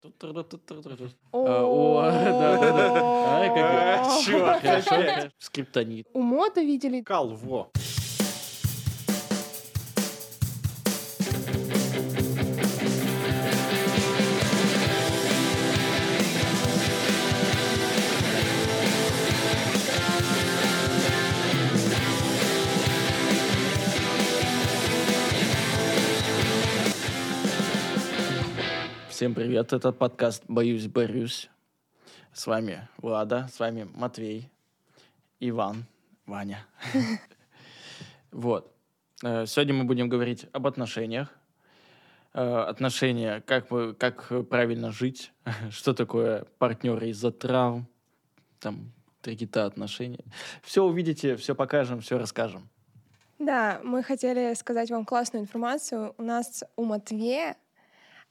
Скриптонит. У мода видели. Калво. Всем привет, это подкаст «Боюсь, борюсь». С вами Влада, с вами Матвей, Иван, Ваня. Вот. Э, Сегодня мы будем говорить об отношениях. Э, Отношения, как, вы- как правильно жить, что такое партнеры из-за травм, там, трагита отношения. Все увидите, все покажем, все расскажем. Да, мы хотели сказать вам классную информацию. У нас у Матвея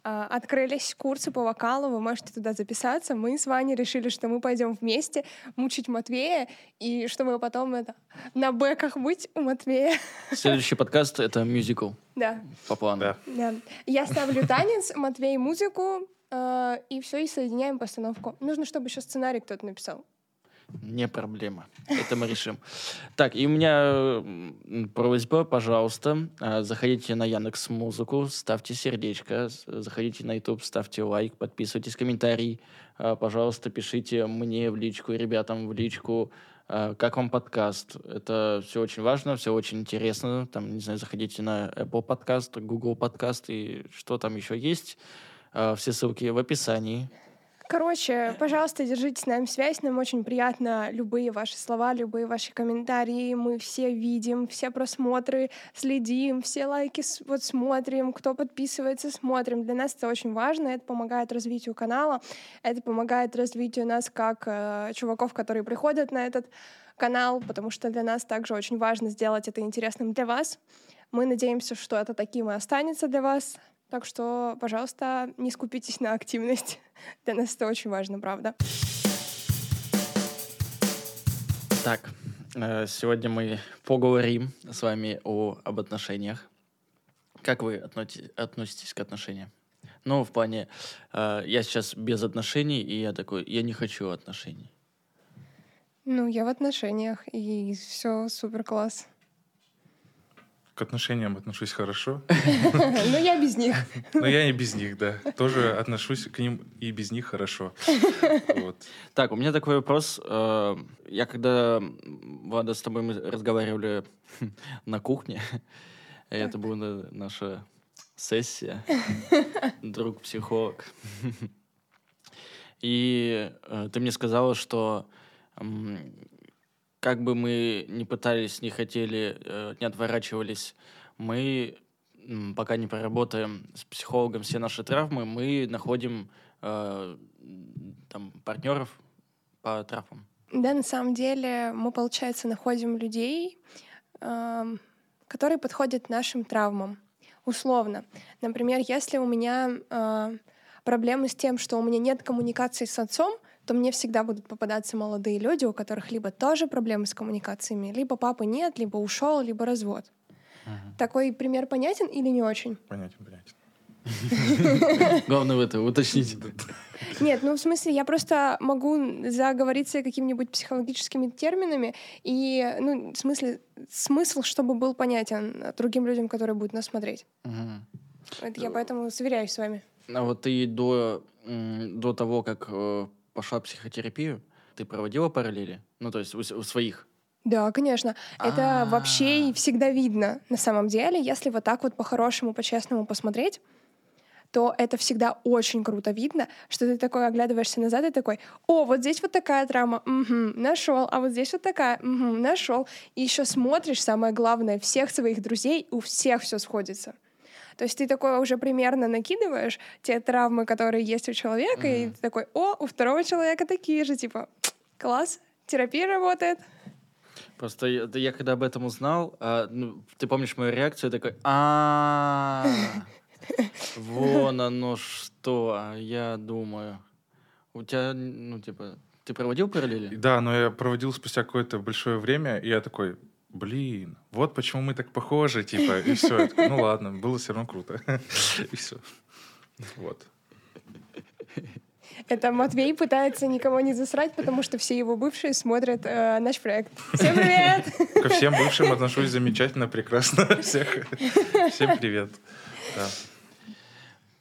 открылись курсы по вокалу, вы можете туда записаться. Мы с Ваней решили, что мы пойдем вместе мучить Матвея, и чтобы потом это на бэках быть у Матвея. Следующий подкаст — это мюзикл Да, по плану. Да. да. Я ставлю танец, Матвей музыку, а, и все, и соединяем постановку. Нужно, чтобы еще сценарий кто-то написал. Не проблема. Это мы решим. Так, и у меня просьба, пожалуйста, а, заходите на Яндекс Музыку, ставьте сердечко, заходите на YouTube, ставьте лайк, подписывайтесь, комментарий. А, Пожалуйста, пишите мне в личку, ребятам в личку, а, как вам подкаст. Это все очень важно, все очень интересно. Там, не знаю, заходите на Apple подкаст, Google подкаст и что там еще есть. Все ссылки в описании. Короче, пожалуйста, держите с нами связь. Нам очень приятно любые ваши слова, любые ваши комментарии. Мы все видим, все просмотры следим, все лайки вот смотрим, кто подписывается, смотрим. Для нас это очень важно, это помогает развитию канала, это помогает развитию нас как э, чуваков, которые приходят на этот канал, потому что для нас также очень важно сделать это интересным для вас. Мы надеемся, что это таким и останется для вас. Так что, пожалуйста, не скупитесь на активность. Для нас это очень важно, правда. Так, э, сегодня мы поговорим с вами о, об отношениях. Как вы отноти- относитесь к отношениям? Ну, в плане, э, я сейчас без отношений, и я такой, я не хочу отношений. Ну, я в отношениях, и все супер класс. К отношениям отношусь хорошо, Но я без них. но я и без них, да. Тоже отношусь к ним и без них хорошо. Вот. Так, у меня такой вопрос. э, Я когда, Влада, с тобой мы разговаривали на кухне, это была на- наша сессия, друг-психолог. И э, ты мне сказала, что как бы мы ни пытались, не хотели, э, не отворачивались, мы, пока не проработаем с психологом все наши травмы, мы находим э, там партнеров по травмам. Да, на самом деле мы, получается, находим людей, эм, которые подходят нашим травмам. Условно. Например, если у меня э, проблемы с тем, что у меня нет коммуникации с отцом, то мне всегда будут попадаться молодые люди, у которых либо тоже проблемы с коммуникациями, либо папы нет, либо ушел, либо развод. Такой пример понятен или не очень? Понятен, понятен. Главное в это уточнить. Нет, ну в смысле, я просто могу заговориться какими-нибудь психологическими терминами, и, ну, в смысле, смысл, чтобы был понятен другим людям, которые будут нас смотреть. Мгм. Это я поэтому сверяюсь с вами. А вот ты до, до того, как э, пошла психотерапию, ты проводила параллели? Ну, то есть у, у своих? Да, конечно. Это А. вообще и всегда видно на самом деле. Если вот так вот по-хорошему, по-честному посмотреть, то это всегда очень круто видно, что ты такой оглядываешься назад и такой, о, вот здесь вот такая травма, нашел, а вот здесь вот такая, нашел. И еще смотришь, самое главное, всех своих друзей, у всех все сходится. То есть ты такое уже примерно накидываешь те травмы, которые есть у человека, и Мгм. ты такой, о, у второго человека такие же, типа, класс, терапия работает. Просто я, я когда об этом узнал, а, ну, ты помнишь мою реакцию, я такой, а вон оно что, а я думаю. У тебя, ну, типа, ты проводил параллели? Да, но я проводил спустя какое-то большое время, и я такой, блин, вот почему мы так похожи, типа, и все. Ну ладно, было все равно круто. И все. Вот. Это Матвей пытается никого не засрать, потому что все его бывшие смотрят э, наш проект. Всем привет! Ко всем бывшим отношусь замечательно, прекрасно. Всех, всем привет. Да.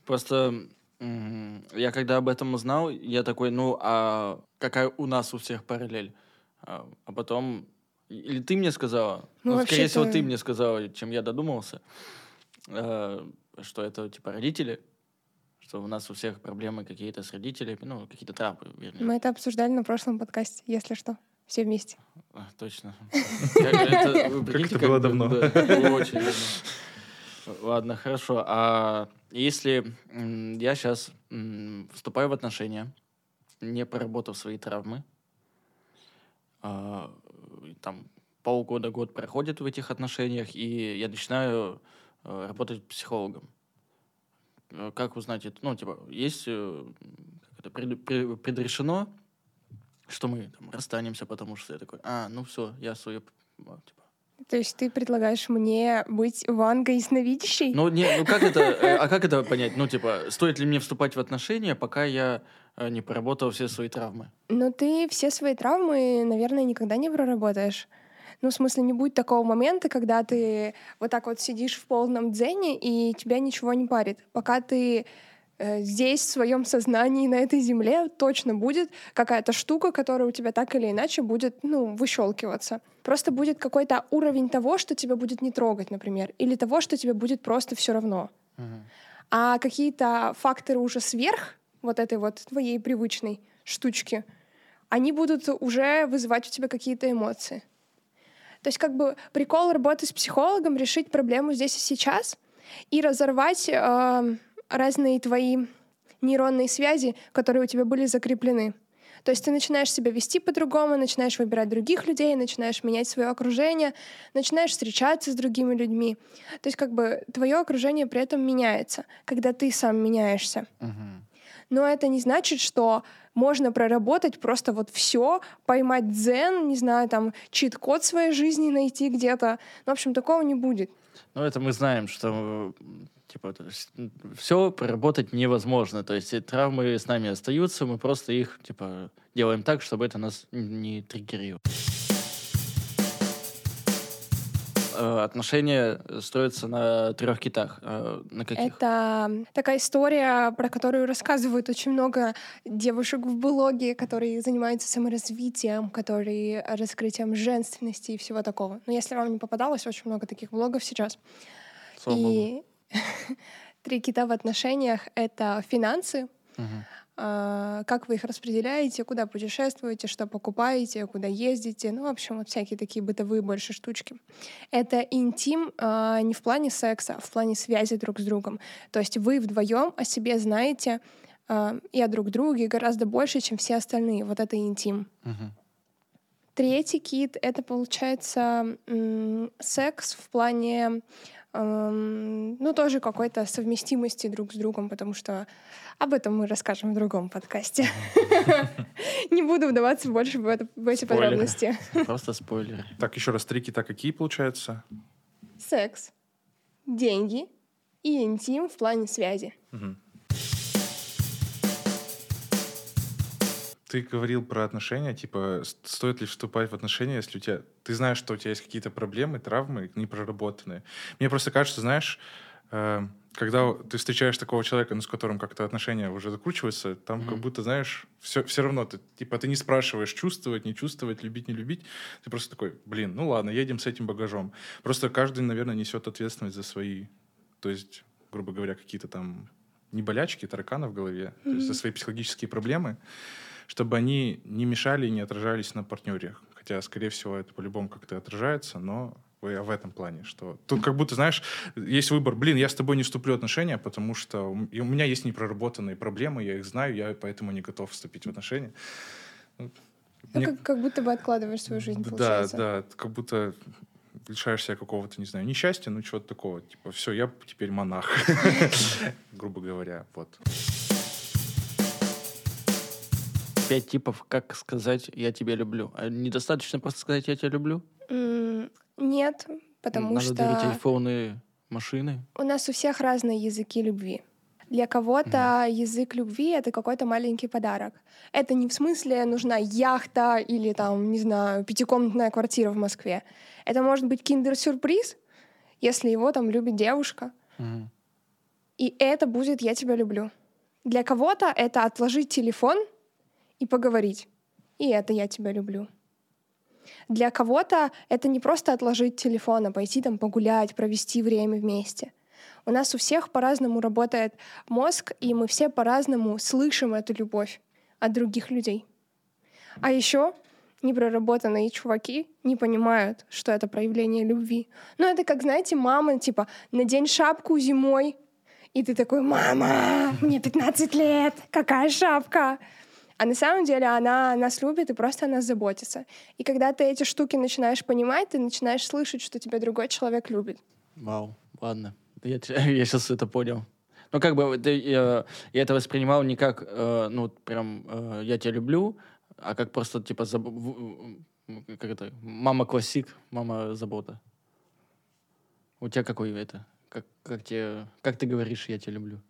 Просто я когда об этом узнал, я такой, ну, а какая у нас у всех параллель? А, а потом... Или ты мне сказала? Ну, Ну, скорее всего, ты мне сказала, чем я додумался, э, что это, типа, родители, что у нас у всех проблемы какие-то с родителями, ну, какие-то травмы, вернее. Мы это обсуждали на прошлом подкасте, если что. Все вместе. А, Точно. Как это было бы- давно. да, Очень давно. Ладно, хорошо. А если я сейчас вступаю в отношения, не проработав свои травмы, а, там полгода, год проходит в этих отношениях, и я начинаю э, работать психологом. Э, Как узнать это? Ну, типа, есть э, как это, пред- пре- предрешено, что мы там расстанемся, потому что я такой, а, ну все, я свою... а, Типа. То есть ты предлагаешь мне быть Вангой ясновидящей? Ну, не, ну как это, э, а как это понять? Ну, типа, стоит ли мне вступать в отношения, пока я не проработал все свои травмы? Но ты все свои травмы, наверное, никогда не проработаешь. Ну, в смысле, не будет такого момента, когда ты вот так вот сидишь в полном дзене, и тебя ничего не парит. Пока ты э, здесь, в своем сознании, на этой земле, точно будет какая-то штука, которая у тебя так или иначе будет, ну, выщелкиваться. Просто будет какой-то уровень того, что тебя будет не трогать, например, или того, что тебе будет просто все равно. А какие-то факторы уже сверх вот этой вот твоей привычной штучки, они будут уже вызывать у тебя какие-то эмоции. То есть как бы прикол работы с психологом решить проблему здесь и сейчас и разорвать э, разные твои нейронные связи, которые у тебя были закреплены. То есть ты начинаешь себя вести по-другому, начинаешь выбирать других людей, начинаешь менять свое окружение, начинаешь встречаться с другими людьми. То есть как бы твое окружение при этом меняется, когда ты сам меняешься. Но это не значит, что можно проработать просто вот все, поймать дзен, не знаю, там, чит-код своей жизни найти где-то. Ну, в общем, такого не будет. Ну, это мы знаем, что типа все проработать невозможно. То есть эти травмы с нами остаются, мы просто их типа делаем так, чтобы это нас не триггерило. Э, Отношения строятся на трех китах. Э, На каких? Это такая история, про которую рассказывают очень много девушек в блоге, которые занимаются саморазвитием, которые раскрытием женственности и всего такого. Но если вам не попадалось, очень много таких блогов сейчас. Слава и три кита в отношениях — это финансы, Мгм. А, как вы их распределяете, куда путешествуете, что покупаете, куда ездите, ну, в общем, вот всякие такие бытовые больше штучки. Это интим а, не в плане секса, а в плане связи друг с другом. То есть вы вдвоем о себе знаете а, и о друг друге гораздо больше, чем все остальные. Вот это интим. Мгм. Третий кит — это, получается, секс в плане, эм, ну, тоже какой-то совместимости друг с другом, потому что об этом мы расскажем в другом подкасте. Не буду вдаваться больше в эти подробности. Просто спойлеры. Так, еще раз, три кита какие получаются? Секс, деньги и интим в плане связи. Ты говорил про отношения, типа, стоит ли вступать в отношения, если у тебя... Ты знаешь, что у тебя есть какие-то проблемы, травмы непроработанные. Мне просто кажется, знаешь, э, когда ты встречаешь такого человека, ну, с которым как-то отношения уже закручиваются, там как Мгм. будто, знаешь, все, все равно ты, типа, ты не спрашиваешь, чувствовать, не чувствовать, любить, не любить. Ты просто такой, блин, ну ладно, едем с этим багажом. Просто каждый, наверное, несет ответственность за свои, то есть, грубо говоря, какие-то там не болячки, тараканы в голове, то есть за свои психологические проблемы, чтобы они не мешали и не отражались на партнере. Хотя, скорее всего, это по-любому как-то отражается, но вы в этом плане, что тут как будто, знаешь, есть выбор, блин, я с тобой не вступлю в отношения, потому что у меня есть непроработанные проблемы, я их знаю, я поэтому не готов вступить в отношения. Ну, мне- как, как будто бы откладываешь свою жизнь, да, получается. да, ты как будто лишаешь себя какого-то, не знаю, несчастья, ну чего-то такого. Типа, все, я теперь монах, грубо говоря, вот. Пять типов, как сказать «я тебя люблю». А недостаточно просто сказать «я тебя люблю»? М, Нет, потому Надо что... дарить телефоны, машины. У нас у всех разные языки любви. Для кого-то язык любви — это какой-то маленький подарок. Это не в смысле нужна яхта или там, не знаю, пятикомнатная квартира в Москве. Это может быть киндер-сюрприз, если его там любит девушка. Мгм. И это будет «я тебя люблю». Для кого-то это отложить телефон и поговорить. И это «я тебя люблю». Для кого-то это не просто отложить телефон, а пойти там погулять, провести время вместе. У нас у всех по-разному работает мозг, и мы все по-разному слышим эту любовь от других людей. А еще непроработанные чуваки не понимают, что это проявление любви. Ну, это как, знаете, мама, типа, надень шапку зимой, и ты такой, мама, мне 15 лет, какая шапка? А на самом деле она нас любит и просто о нас заботится. И когда ты эти штуки начинаешь понимать, ты начинаешь слышать, что тебя другой человек любит. Вау, ладно. Я, я сейчас это понял. Ну, как бы это, я, я это воспринимал не как, э, ну, прям, э, я тебя люблю, а как просто, типа, заб- как это, мама классик, мама забота. У тебя какой это? Как, как, тебе, как ты говоришь, я тебя люблю?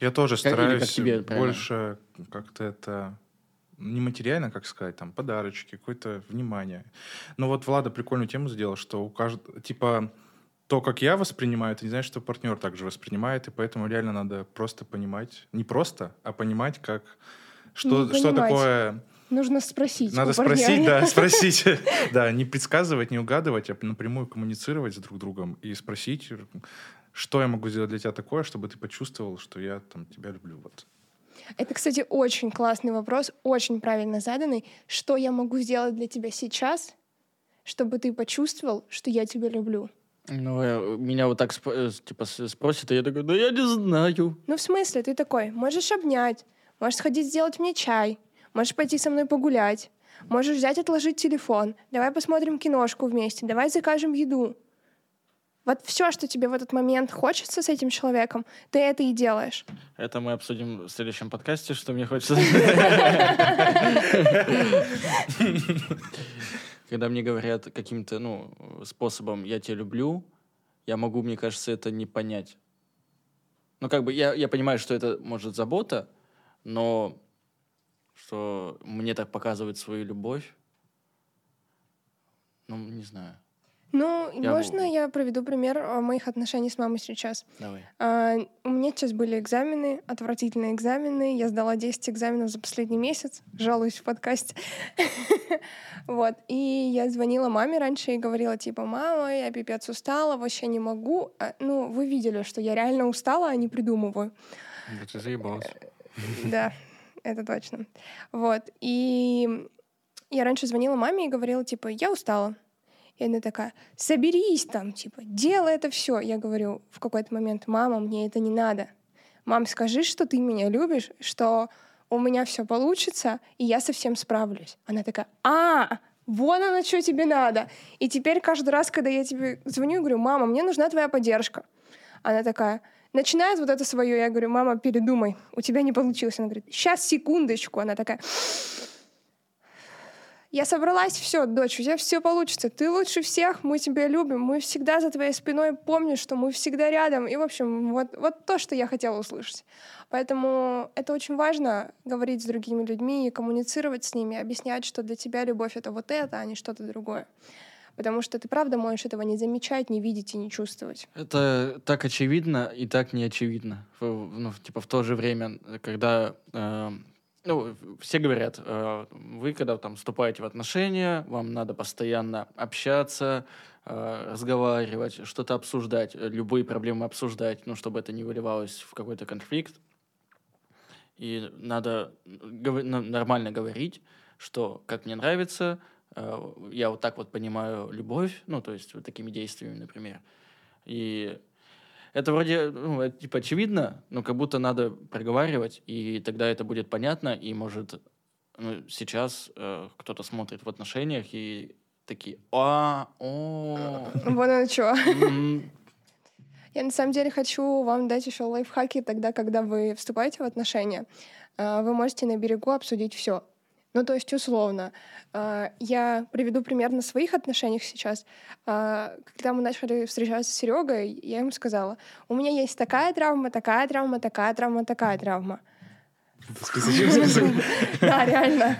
Я тоже Как- или как стараюсь тебе правильно? больше как-то это не материально, как сказать, там, подарочки, какое-то внимание. Но вот Влада прикольную тему сделал, что у каждого, типа, то, как я воспринимаю, это не значит, что партнер также воспринимает, и поэтому реально надо просто понимать, не просто, а понимать, как, что, Не что понимать. такое... Нужно спросить. Надо спросить, да, спросить. Да, не предсказывать, не угадывать, а напрямую коммуницировать с друг другом и спросить, что я могу сделать для тебя такое, чтобы ты почувствовал, что я там тебя люблю. Вот. Это, кстати, очень классный вопрос, очень правильно заданный. Что я могу сделать для тебя сейчас, чтобы ты почувствовал, что я тебя люблю? Ну, э, меня вот так э, типа спросят, и я такой, да я не знаю. Ну, в смысле, ты такой, можешь обнять, можешь сходить сделать мне чай, можешь пойти со мной погулять, можешь взять, отложить телефон, давай посмотрим киношку вместе, давай закажем еду. Вот все, что тебе в этот момент хочется с этим человеком, ты это и делаешь. Это мы обсудим в следующем подкасте, что мне хочется. Когда мне говорят каким-то, ну, способом «я тебя люблю», я могу, мне кажется, это не понять. Ну, как бы я, я понимаю, что это, может, забота, но что мне так показывает свою любовь, ну, не знаю. Ну, Я можно могу. я проведу пример э, моих отношений с мамой сейчас? Давай. А, У меня сейчас были экзамены, отвратительные экзамены. Я сдала 10 экзаменов за последний месяц. Жалуюсь в подкасте. Вот. И я звонила маме раньше и говорила, типа, мама, я пипец устала, вообще не могу. А, Ну, вы видели, что я реально устала, а не придумываю. Да ты заебалась. Да, это точно. Вот. И я раньше звонила маме и говорила, типа, я устала. И она такая, соберись там, типа, делай это все. Я говорю в какой-то момент, мама, мне это не надо. Мам, скажи, что ты меня любишь, что у меня все получится, и я совсем справлюсь. Она такая, а, вон оно, что тебе надо. И теперь каждый раз, когда я тебе звоню, говорю, мама, мне нужна твоя поддержка. Она такая, начинает вот это свое, я говорю, мама, передумай, у тебя не получилось. Она говорит, сейчас, секундочку. Она такая, я собралась, все, дочь, у тебя все получится. Ты лучше всех, мы тебя любим, мы всегда за твоей спиной помним, что мы всегда рядом. И, в общем, вот, вот то, что я хотела услышать. Поэтому это очень важно говорить с другими людьми и коммуницировать с ними, объяснять, что для тебя любовь — это вот это, а не что-то другое. Потому что ты правда можешь этого не замечать, не видеть и не чувствовать. Это так очевидно и так не очевидно. В- Ну, типа в то же время, когда э, ну, все говорят, э, вы когда там вступаете в отношения, вам надо постоянно общаться, э, разговаривать, что-то обсуждать, э, любые проблемы обсуждать, ну, чтобы это не выливалось в какой-то конфликт. И надо нормально говорить, что как мне нравится, я вот так вот понимаю любовь, ну, то есть вот такими действиями, например. И это вроде, ну, это, типа, очевидно, но как будто надо проговаривать, и тогда это будет понятно, и, может, ну, сейчас э, кто-то смотрит в отношениях и такие, а, о, Вот оно что. Я на самом деле хочу вам дать еще лайфхаки тогда, когда вы вступаете в отношения. А, Вы можете на берегу обсудить все. Ну, то есть, условно, э, я приведу пример на своих отношениях сейчас. Э, когда мы начали встречаться с Серегой, я ему сказала, у меня есть такая травма, такая травма, такая травма, такая травма. Да, реально.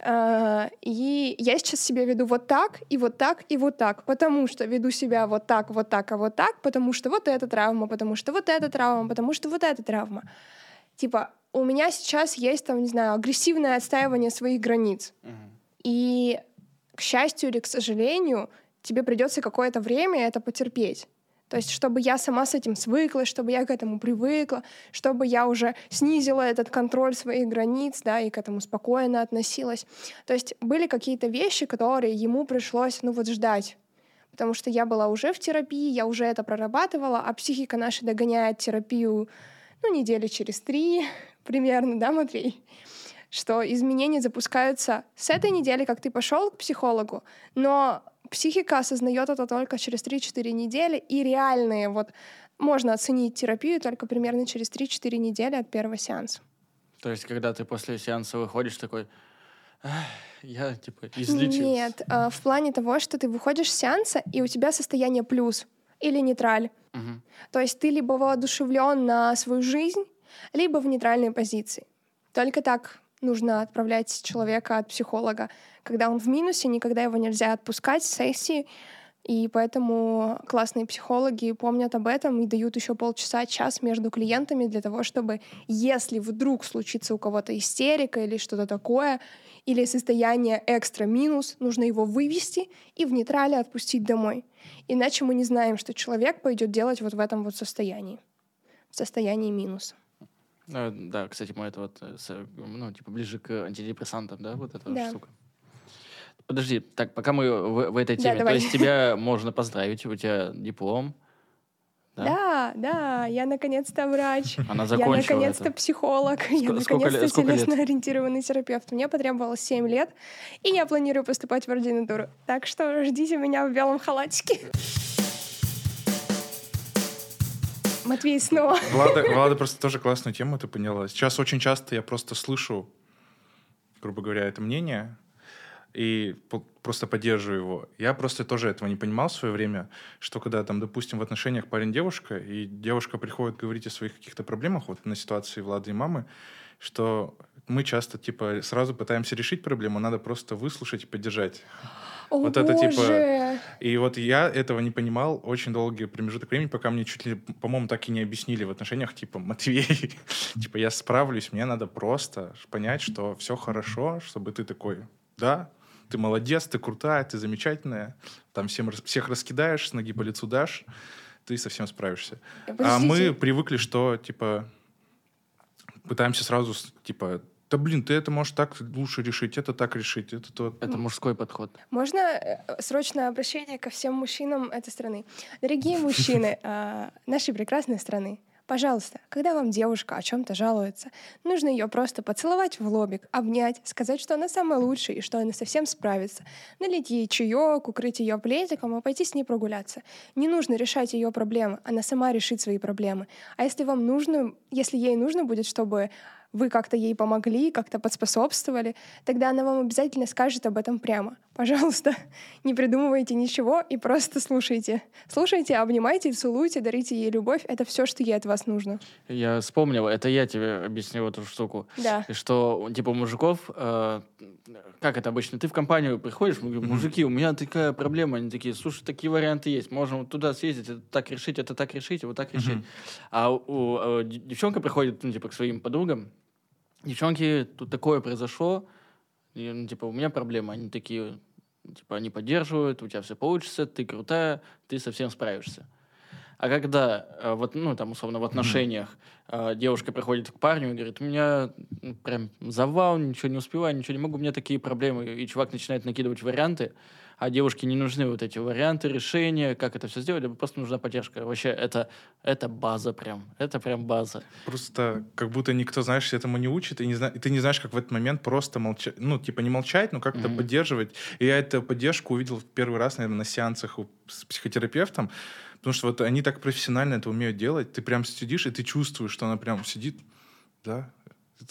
Э, и я сейчас себя веду вот так, и вот так, и вот так, потому что веду себя вот так, вот так, а вот так, потому что вот эта травма, потому что вот эта травма, потому что вот эта травма. Типа, у меня сейчас есть, там, не знаю, агрессивное отстаивание своих границ. И, к счастью или к сожалению, тебе придется какое-то время это потерпеть. То есть, чтобы я сама с этим свыклась, чтобы я к этому привыкла, чтобы я уже снизила этот контроль своих границ, да, и к этому спокойно относилась. То есть были какие-то вещи, которые ему пришлось, ну вот, ждать. Потому что я была уже в терапии, я уже это прорабатывала, а психика наша догоняет терапию, ну, недели через три примерно, да, Матвей? Что изменения запускаются с этой недели, как ты пошел к психологу, но психика осознает это только через 3-4 недели, и реальные вот можно оценить терапию только примерно через 3-4 недели от первого сеанса. То есть, когда ты после сеанса выходишь такой, я типа излечился. Нет, э, в плане того, что ты выходишь с сеанса, и у тебя состояние плюс или нейтраль. Угу. То есть ты либо воодушевлен на свою жизнь, либо в нейтральной позиции. Только так нужно отправлять человека от психолога. Когда он в минусе, никогда его нельзя отпускать с сессии, и поэтому классные психологи помнят об этом и дают еще полчаса, час между клиентами для того, чтобы, если вдруг случится у кого-то истерика или что-то такое, или состояние экстра-минус, нужно его вывести и в нейтрале отпустить домой. Иначе мы не знаем, что человек пойдет делать вот в этом вот состоянии, в состоянии минуса. Ну, да, кстати, мы это вот, э, ну, типа, ближе к антидепрессантам, да, вот эта да. штука. Подожди, так, пока мы в, в этой теме, да, то есть тебя можно поздравить, у тебя диплом, да? да, да, я наконец-то врач. Она закончила Я наконец-то это. психолог. Ск- я наконец-то телесно-ориентированный терапевт. Мне потребовалось 7 лет, и я планирую поступать в ординатуру. Так что ждите меня в белом халатике. Матвей снова. Влада, Влада просто тоже классную тему ты поняла. Сейчас очень часто я просто слышу, грубо говоря, это мнение, и просто поддерживаю его. Я просто тоже этого не понимал в свое время, что когда там, допустим, в отношениях парень-девушка, и девушка приходит говорить о своих каких-то проблемах, вот на ситуации Влады и мамы, что мы часто, типа, сразу пытаемся решить проблему, надо просто выслушать и поддержать. О, вот боже. это типа... И вот я этого не понимал очень долгий промежуток времени, пока мне чуть ли, по-моему, так и не объяснили в отношениях, типа, Матвей, типа, я справлюсь, мне надо просто понять, что все хорошо, чтобы ты такой, да, ты молодец, ты крутая, ты замечательная, там всем, всех раскидаешь, с ноги по лицу дашь, ты совсем справишься. Подождите. А мы привыкли, что, типа, пытаемся сразу, типа, да блин, ты это можешь так лучше решить, это так решить, это то. Это мужской подход. Можно э, срочное обращение ко всем мужчинам этой страны. Дорогие мужчины а, нашей прекрасной страны, Пожалуйста, когда вам девушка о чем-то жалуется, нужно ее просто поцеловать в лобик, обнять, сказать, что она самая лучшая и что она совсем справится, налить ей чаек, укрыть ее пледиком и пойти с ней прогуляться. Не нужно решать ее проблемы, она сама решит свои проблемы. А если вам нужно, если ей нужно будет, чтобы вы как-то ей помогли, как-то подспособствовали, тогда она вам обязательно скажет об этом прямо. Пожалуйста, не придумывайте ничего и просто слушайте. Слушайте, обнимайте, целуйте, дарите ей любовь. Это все, что ей от вас нужно. Я вспомнил, это я тебе объяснил эту штуку. Да. Что, типа, мужиков, э, как это обычно, ты в компанию приходишь, мужики, у меня такая проблема, они такие, слушай, такие варианты есть, можем туда съездить, это так решить, это так решить, вот так решить. А у, у, у девчонка приходит, ну, типа, к своим подругам, девчонки, тут такое произошло, и, ну, типа, у меня проблема. Они такие, типа, они поддерживают, у тебя все получится, ты крутая, ты совсем справишься. А когда, э, вот, ну, там, условно, в отношениях mm-hmm. девушка приходит к парню и говорит, у меня ну, прям завал, ничего не успеваю, ничего не могу, у меня такие проблемы, и чувак начинает накидывать варианты, а девушке не нужны вот эти варианты, решения, как это все сделать, просто нужна поддержка. Вообще, это, это база прям, это прям база. Просто как будто никто, знаешь, этому не учит, и, не зна- и ты не знаешь, как в этот момент просто молчать, ну, типа не молчать, но как-то mm-hmm. поддерживать. И я эту поддержку увидел в первый раз, наверное, на сеансах с психотерапевтом, потому что вот они так профессионально это умеют делать, ты прям сидишь, и ты чувствуешь, что она прям сидит, да,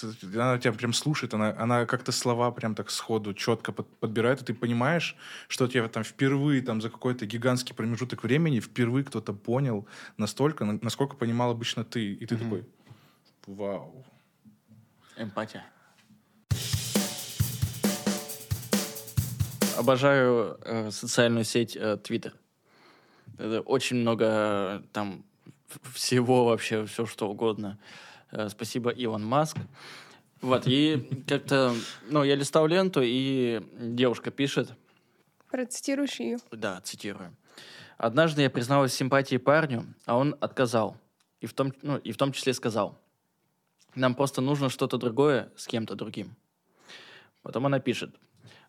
она тебя прям слушает, она, она как-то слова прям так сходу четко под, подбирает, и ты понимаешь, что тебя там впервые там за какой-то гигантский промежуток времени впервые кто-то понял настолько, насколько понимал обычно ты, и ты mm-hmm. такой, вау. Эмпатия. Обожаю э, социальную сеть э, Twitter. Это очень много э, там всего вообще, все что угодно. Э, спасибо, Илон Маск. Вот, и как-то, ну, я листал ленту, и девушка пишет. Процитируешь ее? Да, цитирую. Однажды я призналась симпатии парню, а он отказал. И в том, ну, и в том числе сказал. Нам просто нужно что-то другое с кем-то другим. Потом она пишет.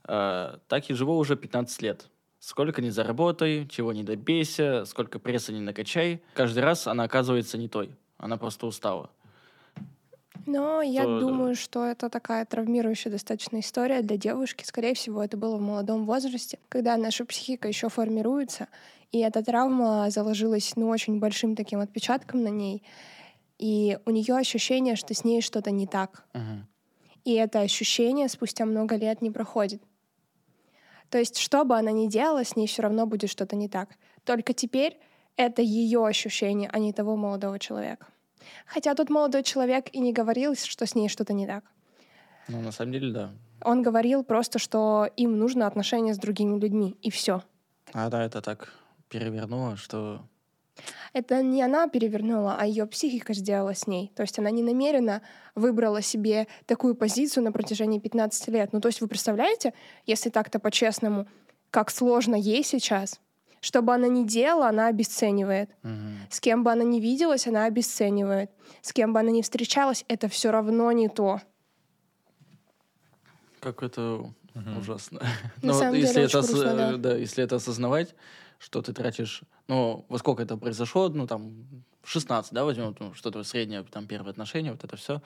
«Э, так и живу уже 15 лет. Сколько ни заработай, чего не добейся, сколько пресса не накачай, каждый раз она оказывается не той. Она просто устала. Но я то, думаю, что это такая травмирующая достаточно история для девушки. Скорее всего, это было в молодом возрасте, когда наша психика еще формируется, и эта травма заложилась ну, очень большим таким отпечатком на ней. И у нее ощущение, что с ней что-то не так. Uh-huh. И это ощущение спустя много лет не проходит. То есть, что бы она ни делала, с ней все равно будет что-то не так. Только теперь это ее ощущение, а не того молодого человека. Хотя тот молодой человек и не говорил, что с ней что-то не так. Ну, на самом деле, да. Он говорил просто, что им нужно отношения с другими людьми, и все. А да, это так перевернуло, что... Это не она перевернула, а ее психика сделала с ней. То есть она не намеренно выбрала себе такую позицию на протяжении 15 лет. Ну, то есть вы представляете, если так-то по-честному, как сложно ей сейчас, что бы она ни делала, она обесценивает. Угу. С кем бы она ни виделась, она обесценивает. С кем бы она ни встречалась, это все равно не то. Как это угу. ужасно. На Но самом если деле, это грустно, ос... да. да, если это осознавать, что ты тратишь, ну, во сколько это произошло, ну, там, 16, да, возьмем, ну, что-то среднее, там, первые отношения, вот это все,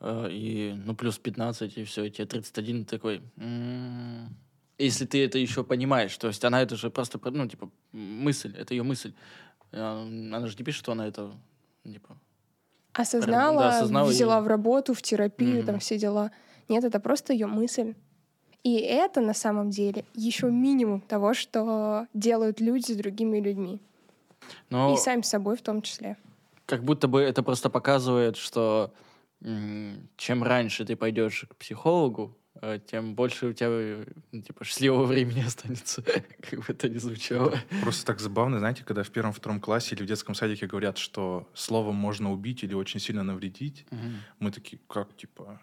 э, и, ну, плюс 15, и все, и тебе 31, такой, м-м-м, если ты это еще понимаешь, то есть она это же просто, ну, типа, мысль, это ее мысль. Она же не пишет, что она это, типа... Осознала, да, осознала взяла и... в работу, в терапию, mm-hmm. там все дела. Нет, это просто ее мысль. И это на самом деле еще минимум того, что делают люди с другими людьми. Но... И сами с собой в том числе. Как будто бы это просто показывает, что чем раньше ты пойдешь к психологу, тем больше у тебя ну, типа счастливого времени останется, как бы это ни звучало. Просто так забавно, знаете, когда в первом-втором классе или в детском садике говорят, что словом можно убить или очень сильно навредить, угу. мы такие, как, типа...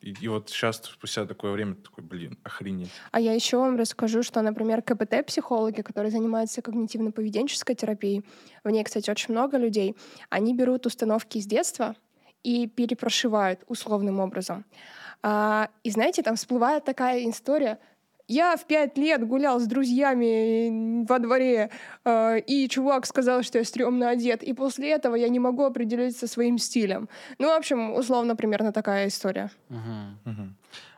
И, и вот сейчас, спустя такое время, такой, блин, охренеть. А я еще вам расскажу, что, например, КПТ-психологи, которые занимаются когнитивно-поведенческой терапией, в ней, кстати, очень много людей, они берут установки из детства и перепрошивают условным образом. А, и знаете, там всплывает такая история. Я в пять лет гулял с друзьями во дворе, э, и чувак сказал, что я стрёмно одет, и после этого я не могу определиться своим стилем. Ну, в общем, условно, примерно такая история. Угу. Угу.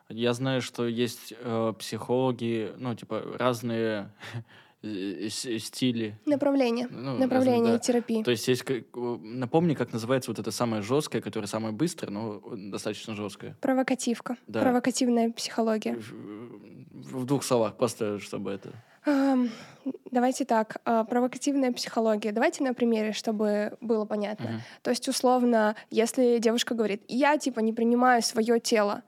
Я знаю, что есть э, психологи, ну, типа, разные стили. Направление. Ну, Направление да. терапии. То есть есть... Напомни, как называется вот это самое жесткое, которое самое быстрое, но достаточно жесткое. Провокативка. Да. Провокативная психология. В, в двух словах, просто чтобы это... Давайте так, а, провокативная психология. Давайте на примере, чтобы было понятно. Uh-huh. То есть, условно, если девушка говорит, я типа не принимаю свое тело,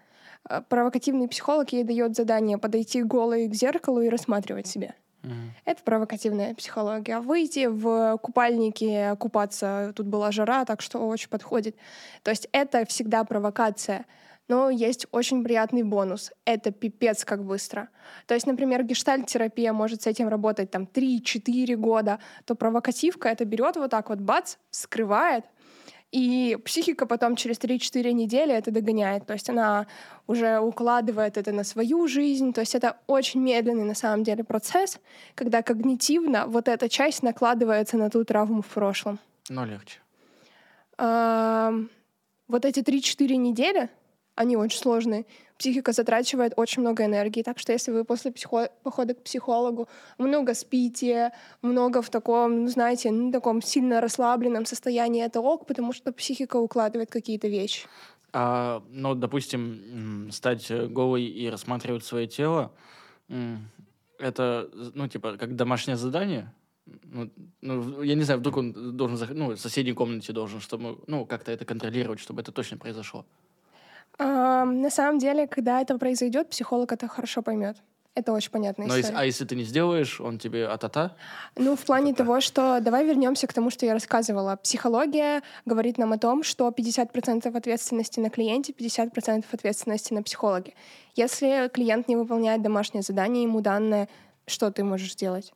а, провокативный психолог ей дает задание подойти голой к зеркалу и рассматривать себя. Mm-hmm. Это провокативная психология. Выйти в купальнике, купаться, тут была жара, так что очень подходит. То есть это всегда провокация. Но есть очень приятный бонус. Это пипец как быстро. То есть, например, гештальт-терапия может с этим работать там 3-4 года, то провокативка это берет вот так вот, бац, скрывает, и психика потом через 3-4 недели это догоняет. То есть она уже укладывает это на свою жизнь. То есть это очень медленный на самом деле процесс, когда когнитивно вот эта часть накладывается на ту травму в прошлом. Но легче. Вот эти 3-4 недели, они очень сложные психика затрачивает очень много энергии. Так что если вы после похода к психологу много спите, много в таком, знаете, ну, таком сильно расслабленном состоянии, это ок, потому что психика укладывает какие-то вещи. А, ну, допустим, стать э, голой и рассматривать свое тело, это, ну, типа, как домашнее задание? Ну, ну, я не знаю, вдруг он должен, зах- ну, в соседней комнате должен, чтобы, ну, как-то это контролировать, чтобы это точно произошло. А, на самом деле, когда это произойдет, психолог это хорошо поймет. Это очень понятная Но если, а если ты не сделаешь, он тебе а-та-та? Ну, в плане того, что давай вернемся к тому, что я рассказывала. Психология говорит нам о том, что 50% ответственности на клиенте, 50% ответственности на психологе. Если клиент не выполняет домашнее задание, ему данное, что ты можешь сделать?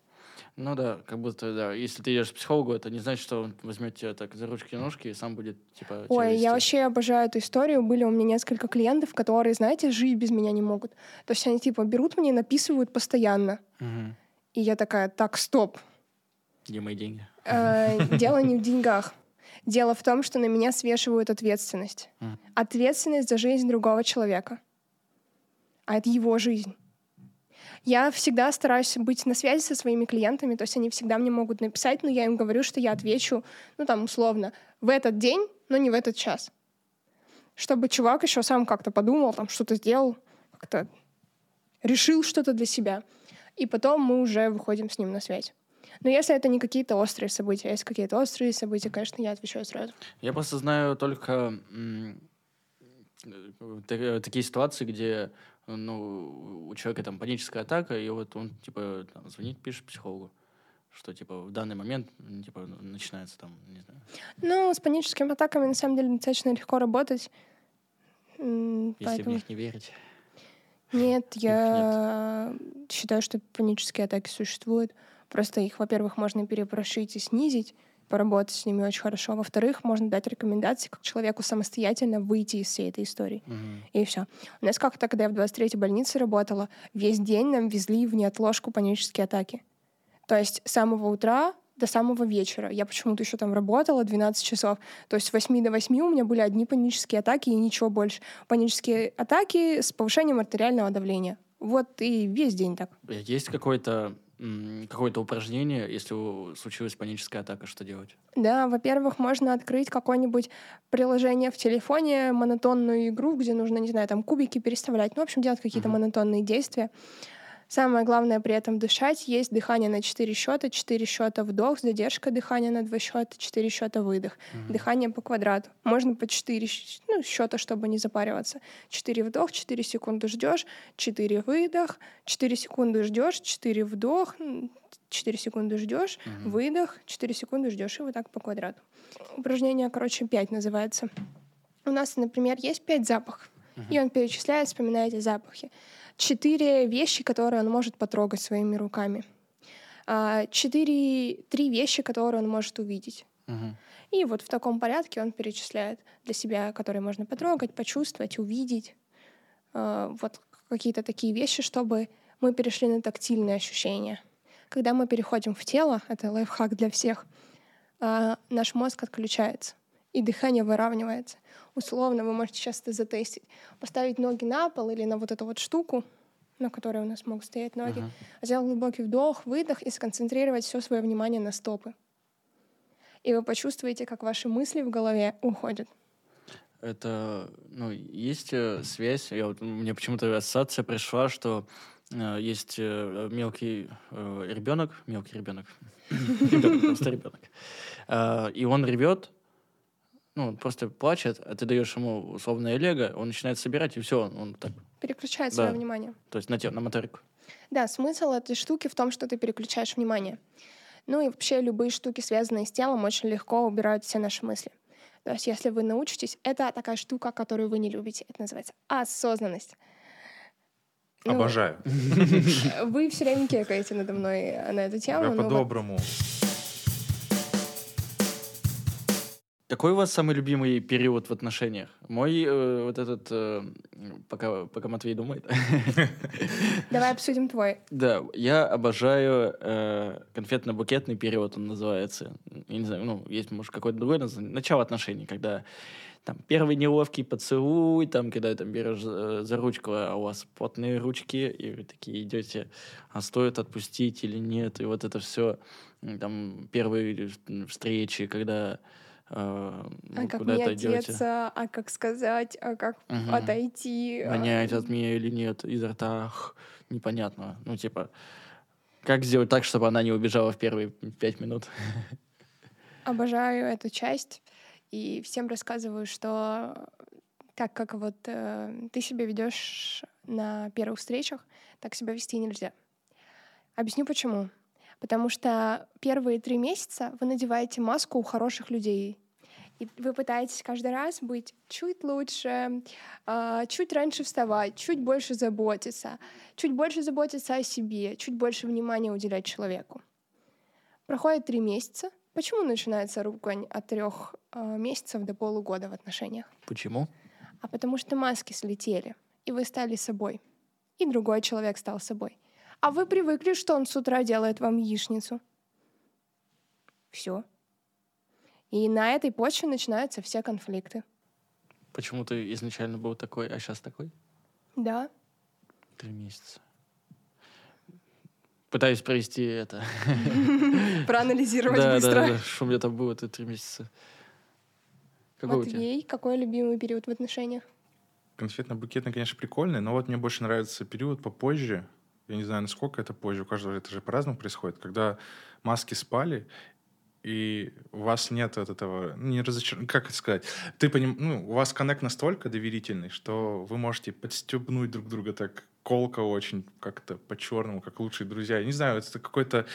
Ну да, как будто, да. Если ты идешь к психологу, это не значит, что он возьмет тебя так за ручки и ножки и сам будет, типа, Ой, вести. я вообще обожаю эту историю. Были у меня несколько клиентов, которые, знаете, жить без меня не могут. То есть они типа берут мне, написывают постоянно. Мгм. И я такая, так, стоп. Где мои деньги? Э, Дело не в деньгах. Дело в том, что на меня свешивают ответственность. Ответственность за жизнь другого человека. А это его жизнь. Я всегда стараюсь быть на связи со своими клиентами, то есть они всегда мне могут написать, но я им говорю, что я отвечу, ну там условно, в этот день, но не в этот час. Чтобы чувак еще сам как-то подумал, там что-то сделал, как-то решил что-то для себя. И потом мы уже выходим с ним на связь. Но если это не какие-то острые события, если какие-то острые события, конечно, я отвечаю сразу. Я просто знаю только э, та- такие ситуации, где ну, у человека там паническая атака, и вот он, типа, там, звонит, пишет психологу, что, типа, в данный момент, типа, начинается там, не знаю, Ну, с паническими атаками на самом деле достаточно легко работать. Если в Поэтому них не верить. нет, я считаю, что панические атаки существуют. Просто их, во-первых, можно перепрошить и снизить, поработать с ними очень хорошо. Во-вторых, можно дать рекомендации, как человеку самостоятельно выйти из всей этой истории. Мгм. И все. У нас как-то, когда я в 23-й больнице работала, весь день нам везли в неотложку панические атаки. То есть с самого утра до самого вечера. Я почему-то еще там работала 12 часов. То есть с 8 до 8 у меня были одни панические атаки и ничего больше. Панические атаки с повышением артериального давления. Вот и весь день так. Есть какое-то м, какое-то упражнение, если случилась паническая атака, что делать? Да, во-первых, можно открыть какое-нибудь приложение в телефоне, монотонную игру, где нужно, не знаю, там кубики переставлять. Ну, в общем, делать какие-то Мгм. монотонные действия. Самое главное при этом дышать. Есть дыхание на 4 счета. 4 счета вдох, задержка дыхания на 2 счета, 4 счета выдох. Мгм. Дыхание по квадрату. Можно по 4 ну, счета, чтобы не запариваться. 4 вдох, 4 секунды ждешь, 4 выдох, 4 секунды ждешь, 4 вдох, 4 секунды ждешь, Мгм. выдох, 4 секунды ждешь, и вот так по квадрату. Упражнение, короче, 5 называется. У нас, например, есть 5 запахов, и он перечисляет, вспоминая эти запахи. Четыре вещи, которые он может потрогать своими руками. А, Четыре, три вещи, которые он может увидеть. Мгм. И вот в таком порядке он перечисляет для себя, которые можно потрогать, почувствовать, увидеть. А, Вот какие-то такие вещи, чтобы мы перешли на тактильные ощущения. Когда мы переходим в тело, это лайфхак для всех, а, наш мозг отключается, и дыхание выравнивается. Условно, вы можете сейчас это затестить. Поставить ноги на пол или на вот эту вот штуку, на которой у нас могут стоять ноги, Мгм. сделать глубокий вдох, выдох и сконцентрировать все свое внимание на стопы. И вы почувствуете, как ваши мысли в голове уходят. Это, ну, есть э, связь. Я вот, мне почему-то ассоциация пришла, что э, есть э, мелкий ребенок, мелкий ребенок, просто ребенок, А, и он ревет, ну, он просто плачет, а ты даешь ему условное лего, он начинает собирать, и все, он, он так, Переключает Да. свое внимание. то есть на, те- на моторику. Да, смысл этой штуки в том, что ты переключаешь внимание. Ну и вообще любые штуки, связанные с телом, очень легко убирают все наши мысли. То есть если вы научитесь, это такая штука, которую вы не любите. Это называется осознанность. Ну, Обожаю. Вы все время кекаете надо мной на эту тему. Я ну вот Какой у вас самый любимый период в отношениях? Мой э, вот этот, э, пока, пока Матвей думает. Давай обсудим твой. Да, я обожаю э, конфетно-букетный период, он называется. Я не знаю, ну, есть, может, какое-то другое название. Начало отношений, когда там первый неловкий поцелуй, там, когда там берешь э, за ручку, а у вас потные ручки, и вы такие идете, а стоит отпустить или нет, и вот это все, там, первые м, встречи, когда э, А вы как куда-то мне идете. одеться, а как сказать, а как Мгм. отойти. а, Воняет от меня или нет, изо рта х, непонятно. Ну, типа, как сделать так, чтобы она не убежала в первые пять минут? Обожаю эту часть и всем рассказываю, что так как вот э, ты себя ведешь на первых встречах, так себя вести нельзя. Объясню почему. Потому что первые три месяца вы надеваете маску у хороших людей. И вы пытаетесь каждый раз быть чуть лучше, а, чуть раньше вставать, чуть больше заботиться, чуть больше заботиться о себе, чуть больше внимания уделять человеку. Проходит три месяца. Почему начинается ругань от трех а, месяцев до полугода в отношениях? Почему? А потому что маски слетели, и вы стали собой. И другой человек стал собой. А вы привыкли, что он с утра делает вам яичницу. Все. И на этой почве начинаются все конфликты. Почему ты изначально был такой, а сейчас такой? Да. Три месяца. Пытаюсь провести это. Проанализировать Да, быстро. да, да. Что у меня там было, это три месяца. Какой у тебя? Матвей, какой любимый период в отношениях? Конфетно-букетный, конечно, прикольный, но вот мне больше нравится период попозже. Я не знаю, насколько это позже, у каждого это же по-разному происходит. Когда маски спали, и у вас нет вот этого, ну, не разочар... как это сказать, ты поним... ну, у вас коннект настолько доверительный, что вы можете подстебнуть друг друга так колко очень, как-то по-черному, как лучшие друзья. Не знаю, это какой-то,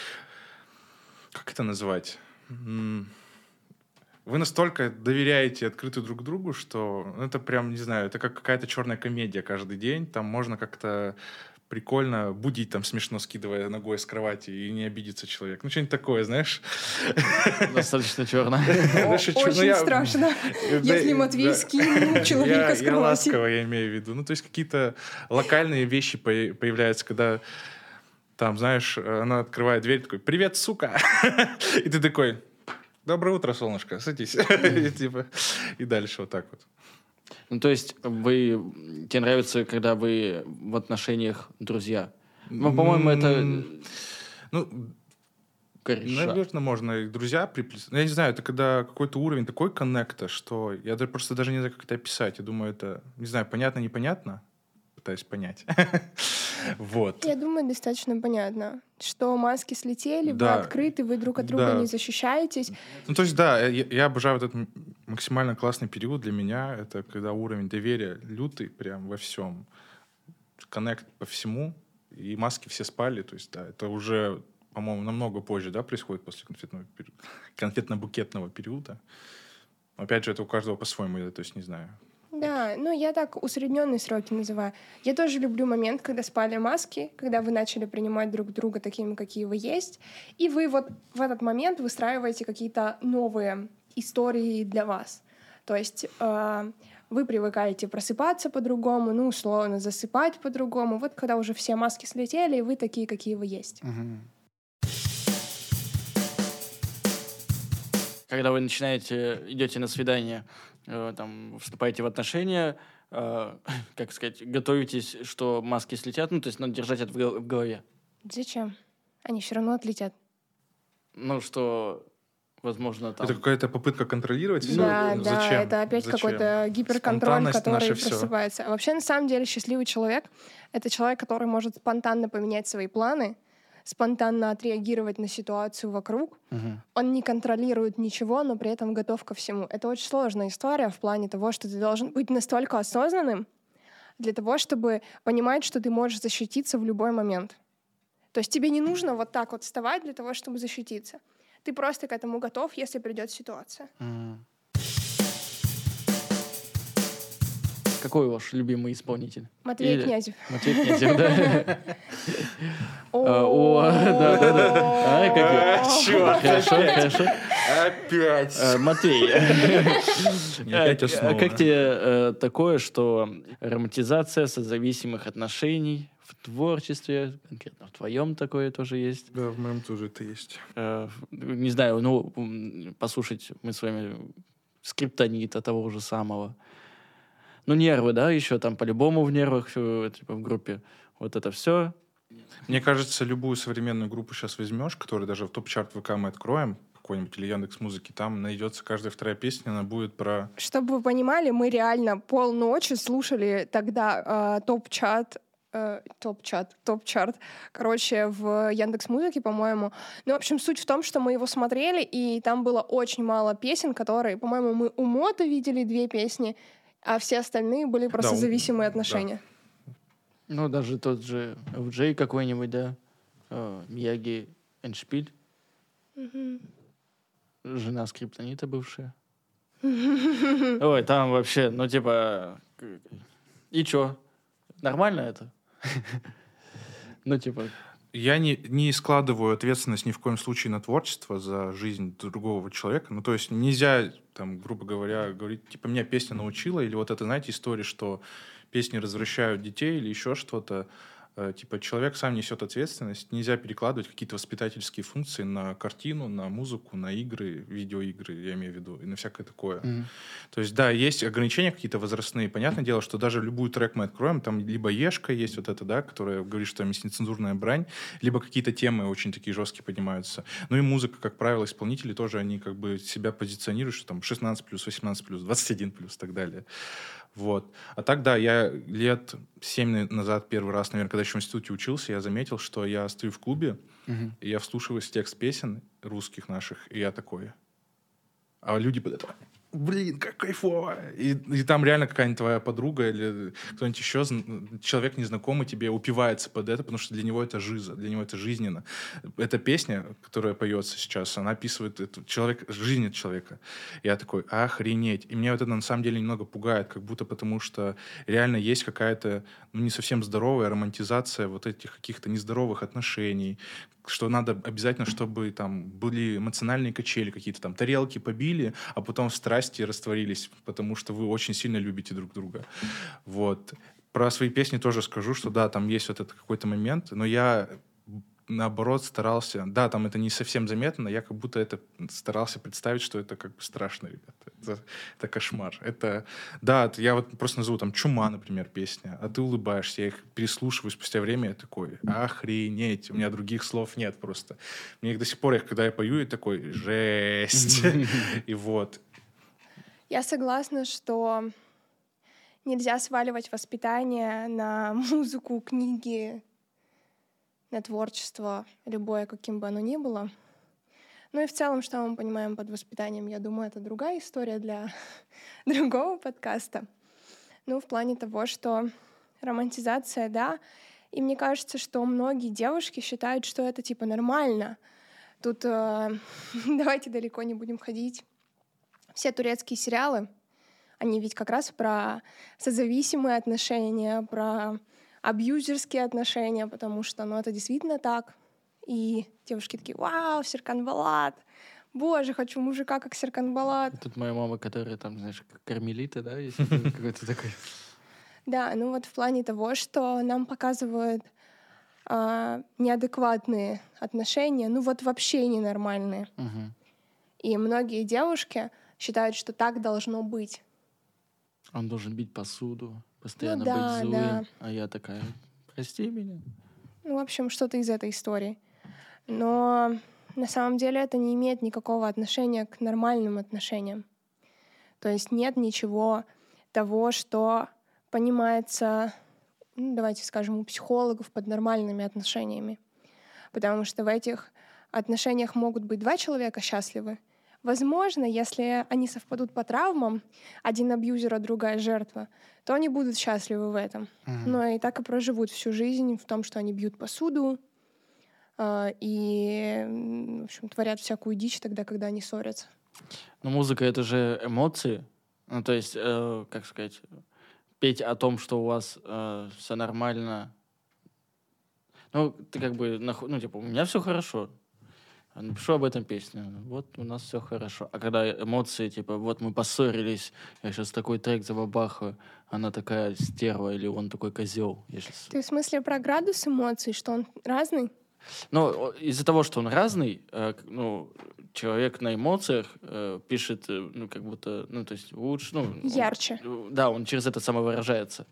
как это называть? М, Вы настолько доверяете открыто друг другу, что ну, это прям, не знаю, это как какая-то черная комедия каждый день. Там можно как-то прикольно будить там смешно, скидывая ногой с кровати, и не обидится человек. Ну, что-нибудь такое, знаешь. Достаточно черно. Ну, Очень я- страшно, если Матвей скинул человека Я- с Я кровати. ласково, я имею в виду. Ну, то есть какие-то локальные вещи по- появляются, когда там, знаешь, она открывает дверь, такой, привет, сука! И ты такой, доброе утро, солнышко, садись. Типа, И дальше вот так вот. Ну, то есть вы... Тебе нравится, когда вы в отношениях друзья? Ну, по-моему, это Ну, кореша. Наверное, можно и друзья приплести. Я не знаю, это когда какой-то уровень такой коннекта, что я просто даже не знаю, как это описать. Я думаю, это, не знаю, понятно, непонятно. Пытаюсь понять. Вот. Я думаю, достаточно понятно, что маски слетели, Да. вы открыты, вы друг от друга Да. не защищаетесь. Ну, то есть, да, я, я обожаю этот максимально классный период для меня. Это когда уровень доверия лютый прям во всем. Коннект по всему. И маски все спали. То есть, да, это уже, по-моему, намного позже, да, происходит после конфетного периода, конфетно-букетного периода. Опять же, это у каждого по-своему, я, то есть, не знаю. Да, ну я так усредненные сроки называю. Я тоже люблю момент, когда спали маски, когда вы начали принимать друг друга такими, какие вы есть, и вы вот в этот момент выстраиваете какие-то новые истории для вас. То есть э, вы привыкаете просыпаться по-другому, ну, условно, засыпать по-другому. Вот когда уже все маски слетели, и вы такие, какие вы есть. Когда вы начинаете, идете на свидание, э, там, вступаете в отношения, э, как сказать, готовитесь, что маски слетят, ну, то есть надо держать это в гол- в голове. Зачем? Они все равно отлетят. Ну, что, возможно, там... Это какая-то попытка контролировать всё? да, Ну, да, зачем? это опять Зачем? какой-то гиперконтроль, который просыпается. А вообще, на самом деле, счастливый человек — это человек, который может спонтанно поменять свои планы, спонтанно отреагировать на ситуацию вокруг. Мгм. Он не контролирует ничего, но при этом готов ко всему. Это очень сложная история в плане того, что ты должен быть настолько осознанным для того, чтобы понимать, что ты можешь защититься в любой момент. То есть тебе не нужно вот так вот вставать для того, чтобы защититься. Ты просто к этому готов, если придет ситуация. Мгм. Какой ваш любимый исполнитель? Матвей Или- Князев. Матвей Князев, да? А, О, да, да, да. А, как- Чёрт, Хорошо, опять. хорошо. Опять. Матвей, а основа. как тебе э, такое, что романтизация созависимых отношений в творчестве, конкретно в твоем такое тоже есть? Да, в моем тоже это есть. Э, Не знаю, ну, послушать мы с вами скриптонита того же самого. Ну, нервы, да, еще там по-любому в нервах, типа в группе. Вот это все. Мне кажется, любую современную группу сейчас возьмешь, которую даже в топ-чарт ВК мы откроем, какой-нибудь или Яндекс Музыки, там найдется каждая вторая песня, она будет про... Чтобы вы понимали, мы реально полночи слушали тогда э, топ-чат э, топ-чат, топ-чарт, короче, в Яндекс Музыке, по-моему. Ну, в общем, суть в том, что мы его смотрели, и там было очень мало песен, которые, по-моему, мы у Мота видели две песни, а все остальные были просто Да, зависимые да. отношения. Ну, даже тот же FJ какой-нибудь, да, э, Мияги Эншпиль, жена скриптонита бывшая. Ой, там вообще, ну, типа, и чё? Нормально это? Ну, типа, Я не, не складываю ответственность ни в коем случае на творчество за жизнь другого человека. Ну, то есть нельзя, там, грубо говоря, говорить, типа, меня песня научила, или вот это, знаете, история, что песни развращают детей или еще что-то. Э, Типа, человек сам несет ответственность. Нельзя перекладывать какие-то воспитательские функции на картину, на музыку, на игры, видеоигры, я имею в виду, и на всякое такое. мгм. То есть, да, есть ограничения какие-то возрастные. Понятное дело, что даже любую трек мы откроем, там либо ешка есть вот это, да, которая говорит, что там есть нецензурная брань, либо какие-то темы очень такие жесткие поднимаются. Ну и музыка, как правило, исполнители тоже, они как бы себя позиционируют, что там 16+, 18+, 21+, и так далее. Вот. А так, да, я лет 7 назад первый раз, наверное, когда еще в институте учился, я заметил, что я стою в клубе, Мгм. и я вслушиваюсь в текст песен русских наших, и я такой. А люди под это, блин, как кайфово. И, и там реально какая-нибудь твоя подруга или кто-нибудь еще, человек незнакомый тебе упивается под это, потому что для него это жиза, для него это жизненно. Эта песня, которая поется сейчас, она описывает эту человек, жизнь человека. Я такой, охренеть. И меня вот это на самом деле немного пугает, как будто потому что реально есть какая-то ну, не совсем здоровая романтизация вот этих каких-то нездоровых отношений, что надо обязательно, чтобы там были эмоциональные качели какие-то, там тарелки побили, а потом в страсти растворились, потому что вы очень сильно любите друг друга. Вот. Про свои песни тоже скажу, что да, там есть вот этот какой-то момент, но я наоборот старался, да, там это не совсем заметно, но я как будто это старался представить, что это как бы страшно, ребята. Это, это кошмар. Это, да, я вот просто назову там «Чума», например, песня, а ты улыбаешься, я их переслушиваю спустя время, я такой, охренеть, у меня других слов нет просто. Мне их до сих пор, их, когда я пою, я такой, жесть. И вот. Я согласна, что нельзя сваливать воспитание на музыку, книги, на творчество, любое, каким бы оно ни было. Ну и в целом, что мы понимаем под воспитанием, я думаю, это другая история для другого подкаста. Ну, в плане того, что романтизация, да, и мне кажется, что многие девушки считают, что это типа нормально. Тут э, давайте далеко не будем ходить. Все турецкие сериалы, они ведь как раз про созависимые отношения, про абьюзерские отношения, потому что, ну, это действительно так. И девушки такие, вау, Серкан Балат, боже, хочу мужика, как Серкан Балат. Тут моя мама, которая там, знаешь, как кармелита, да, есть какой-то такой. Да, ну вот в плане того, что нам показывают а, неадекватные отношения, ну вот вообще ненормальные. Мгм. И многие девушки считают, что так должно быть. Он должен бить посуду, постоянно Ну да, быть злым. да. А я такая, прости меня. Ну, в общем, что-то из этой истории. Но на самом деле это не имеет никакого отношения к нормальным отношениям. То есть нет ничего того, что понимается, ну, давайте скажем, у психологов под нормальными отношениями. Потому что в этих отношениях могут быть два человека счастливы. Возможно, если они совпадут по травмам, один абьюзер, а другая жертва, то они будут счастливы в этом. Мгм. Но и так и проживут всю жизнь в том, что они бьют посуду а, и, в общем, творят всякую дичь тогда, когда они ссорятся. Но музыка это же эмоции. Ну, то есть, э, как сказать, петь о том, что у вас все нормально. Ну, ты как бы, наху- ну, типа, у меня все хорошо. Напишу об этом песню. Вот у нас все хорошо. А когда эмоции, типа, вот мы поссорились, я сейчас такой трек забабахаю, она такая стерва, или он такой козел. Я щас... Ты в смысле про градус эмоций, что он разный? Ну, из-за того, что он разный, э, ну, человек на эмоциях э, пишет, э, ну, как будто, ну, то есть лучше, ну... он- Ярче. э, да, он через это самовыражается.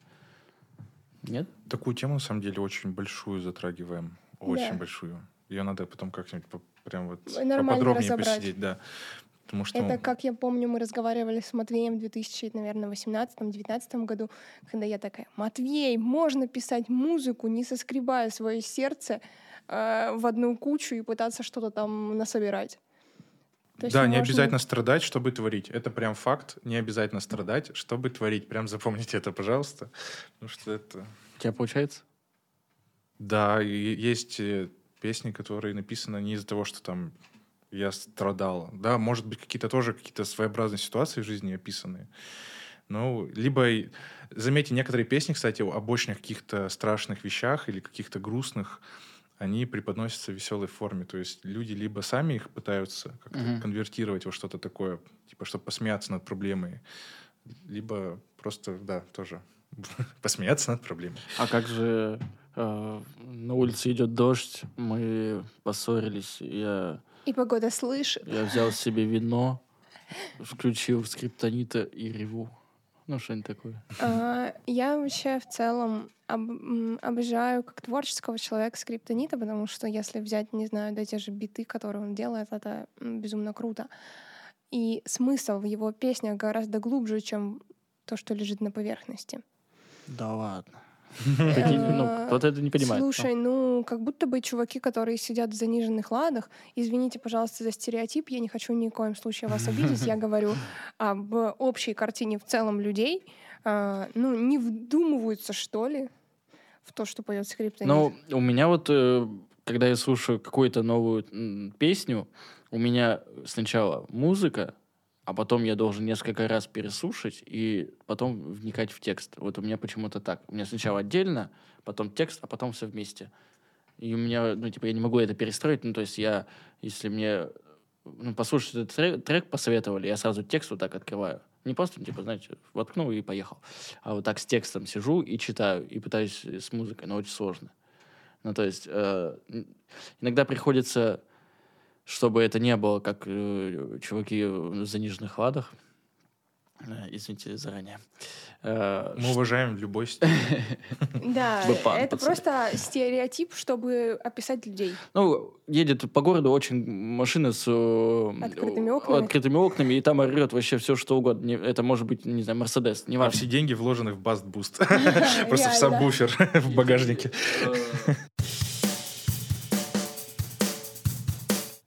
Нет? Такую тему, на самом деле, очень большую затрагиваем. Очень Да. большую. Ее надо потом как-нибудь прям вот Нормально поподробнее разобрать. посидеть, да. Потому что Это, как я помню, мы разговаривали с Матвеем в 2000, наверное, 18-19 году, когда я такая, Матвей, можно писать музыку, не соскребая свое сердце э, в одну кучу и пытаться что-то там насобирать. То есть да, не можно- обязательно страдать, чтобы творить. Это прям факт. Не обязательно страдать, чтобы творить. Прям запомните это, пожалуйста. Потому что это... У тебя получается? Да, есть э, песни, которые написаны не из-за того, что там я страдал. Да, может быть, какие-то тоже какие-то своеобразные ситуации в жизни описаны. Ну, либо, заметьте, некоторые песни, кстати, об очень каких-то страшных вещах или каких-то грустных, они преподносятся в веселой форме. То есть люди либо сами их пытаются как-то Мгм. конвертировать во что-то такое, типа, чтобы посмеяться над проблемой, либо просто, да, тоже посмеяться над проблемой. А как же на улице идет дождь, мы поссорились, я, И погода слышит. я взял себе вино, включил скриптонита и реву. Ну, что-нибудь такое. А, Я вообще в целом об- обожаю как творческого человека скриптонита, потому что если взять, не знаю, да, те же биты, которые он делает, это безумно круто. И смысл в его песнях гораздо глубже, чем то, что лежит на поверхности. Да ладно. Такие, ну, Э, вот это не понимает. Слушай, ну, как будто бы чуваки, которые сидят в заниженных ладах, извините, пожалуйста, за стереотип, я не хочу ни в коем случае вас обидеть, я говорю об общей картине в целом людей, а, ну, не вдумываются, что ли, в то, что поет скриптонит. Ну, у меня вот, э, когда я слушаю какую-то новую песню, у меня сначала музыка, а потом я должен несколько раз переслушать и потом вникать в текст. Вот у меня почему-то так. У меня сначала отдельно, потом текст, а потом все вместе. И у меня, ну, типа, я не могу это перестроить. Ну, то есть я, если мне ну, послушать этот трек, трек посоветовали, я сразу текст вот так открываю. Не просто, типа, знаете, воткнул и поехал. А вот так с текстом сижу и читаю, и пытаюсь с музыкой, но очень сложно. Ну, то есть э, иногда приходится, чтобы это не было, как э, чуваки в заниженных ладах, э, извините заранее, э, Мы уважаем любой стиль. Да, это просто стереотип, чтобы описать людей. Ну, едет по городу очень машина с э, Открытыми окнами? открытыми окнами, и там орет вообще все, что угодно. Не- Это может быть, не знаю, Мерседес, А неважно. все деньги вложены в bass boost. Просто в сабвуфер в багажнике.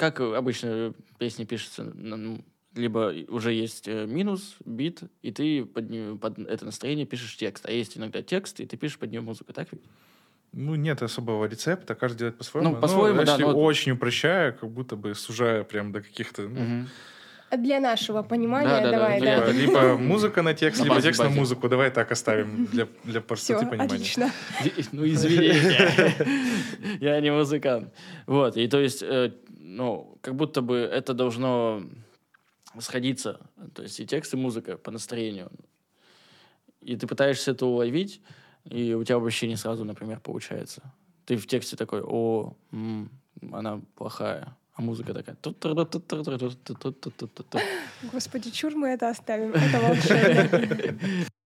Как обычно песни пишутся, ну, либо уже есть э, минус, бит, и ты под, под это настроение пишешь текст. А есть иногда текст, и ты пишешь под нее музыку, так ведь? Ну, нет особого рецепта, каждый делает по-своему. Ну, по-своему, да, Если но- очень упрощая, как будто бы сужая прям до каких-то... ну, Мгм. Для нашего понимания Да, да, да, давай, ну, да. Типа, Либо музыка на текст, На либо базе, текст на базе. музыку. Давай так оставим для, для Все, простоты понимания. отлично. Ну, извините. Я не музыкант. Вот, и то есть, э, ну, как будто бы это должно сходиться. То есть и текст, и музыка по настроению. И ты пытаешься это уловить, и у тебя вообще не сразу, например, получается. Ты в тексте такой, о, м, она плохая. А музыка такая... Господи, чур мы это оставим. Это волшебно.